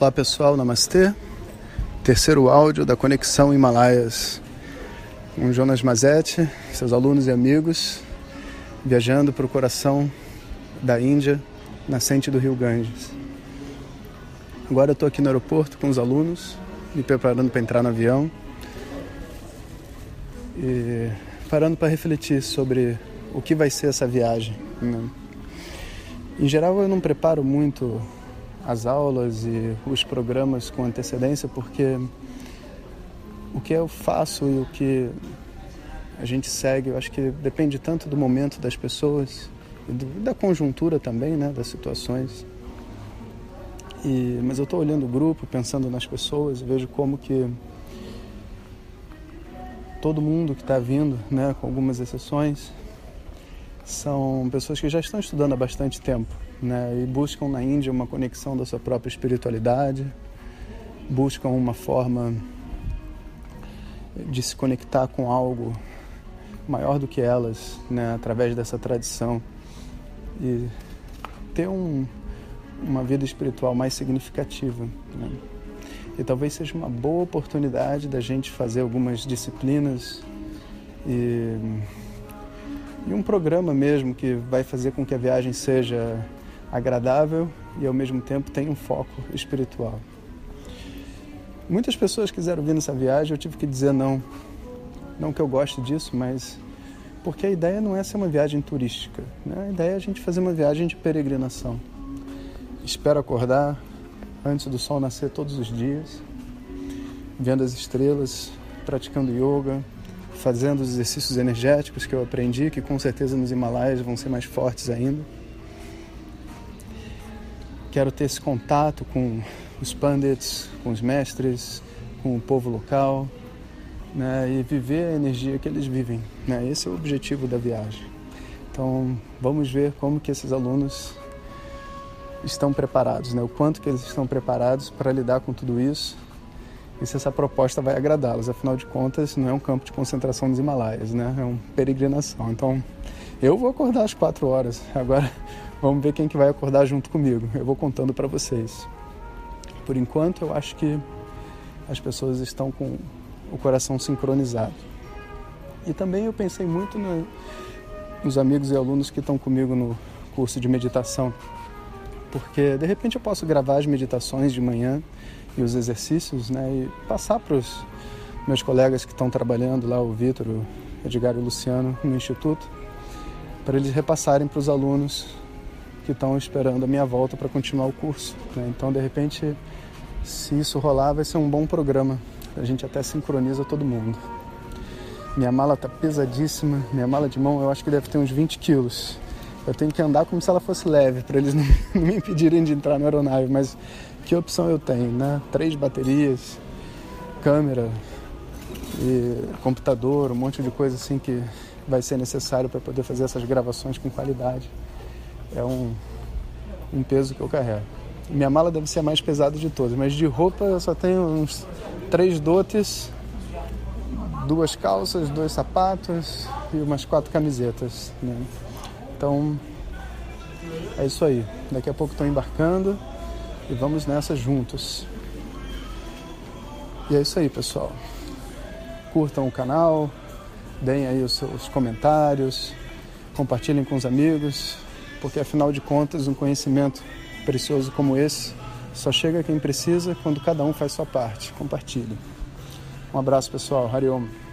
Olá pessoal, namastê. Terceiro áudio da Conexão Himalaias. Com Jonas Mazetti, seus alunos e amigos, viajando para o coração da Índia, nascente do rio Ganges. Agora eu estou aqui no aeroporto com os alunos, me preparando para entrar no avião e parando para refletir sobre o que vai ser essa viagem. Né? Em geral, eu não preparo muito as aulas e os programas com antecedência, porque o que eu faço e o que a gente segue, eu acho que depende tanto do momento das pessoas e do, da conjuntura também, né, das situações. E, mas eu estou olhando o grupo, pensando nas pessoas, vejo como que todo mundo que está vindo, né, com algumas exceções, são pessoas que já estão estudando há bastante tempo né, e buscam na Índia uma conexão da sua própria espiritualidade, buscam uma forma de se conectar com algo maior do que elas, né, através dessa tradição e ter um, uma vida espiritual mais significativa. Né? E talvez seja uma boa oportunidade da gente fazer algumas disciplinas e, e um programa mesmo que vai fazer com que a viagem seja agradável e ao mesmo tempo tem um foco espiritual. Muitas pessoas quiseram vir nessa viagem, eu tive que dizer não. Não que eu goste disso, mas porque a ideia não é ser uma viagem turística. Né? A ideia é a gente fazer uma viagem de peregrinação. Espero acordar antes do sol nascer todos os dias, vendo as estrelas, praticando yoga, fazendo os exercícios energéticos que eu aprendi, que com certeza nos Himalaias vão ser mais fortes ainda quero ter esse contato com os pandits, com os mestres, com o povo local, né, e viver a energia que eles vivem. Né? Esse é o objetivo da viagem. Então, vamos ver como que esses alunos estão preparados, né? o quanto que eles estão preparados para lidar com tudo isso e se essa proposta vai agradá-los. Afinal de contas, não é um campo de concentração dos Himalaias, né? é uma peregrinação. Então, eu vou acordar às quatro horas. Agora, Vamos ver quem que vai acordar junto comigo. Eu vou contando para vocês. Por enquanto, eu acho que as pessoas estão com o coração sincronizado. E também eu pensei muito no, nos amigos e alunos que estão comigo no curso de meditação, porque de repente eu posso gravar as meditações de manhã e os exercícios, né, e passar para os meus colegas que estão trabalhando lá, o Vitor, o Edgar e o Luciano no instituto, para eles repassarem para os alunos que estão esperando a minha volta para continuar o curso. Né? Então, de repente, se isso rolar, vai ser um bom programa. A gente até sincroniza todo mundo. Minha mala tá pesadíssima. Minha mala de mão eu acho que deve ter uns 20 quilos. Eu tenho que andar como se ela fosse leve, para eles não, me impedirem de entrar na aeronave. Mas que opção eu tenho, né? Três baterias, câmera computador, um monte de coisa assim que vai ser necessário para poder fazer essas gravações com qualidade é um, um peso que eu carrego. Minha mala deve ser a mais pesada de todas, mas de roupa eu só tenho uns três dotes, duas calças, dois sapatos e umas quatro camisetas. Né? Então é isso aí. Daqui a pouco estou embarcando e vamos nessa juntos. E é isso aí, pessoal. Curtam o canal, deem aí os seus comentários, compartilhem com os amigos porque afinal de contas, um conhecimento precioso como esse só chega a quem precisa quando cada um faz sua parte. Compartilhe. Um abraço, pessoal. Hariom.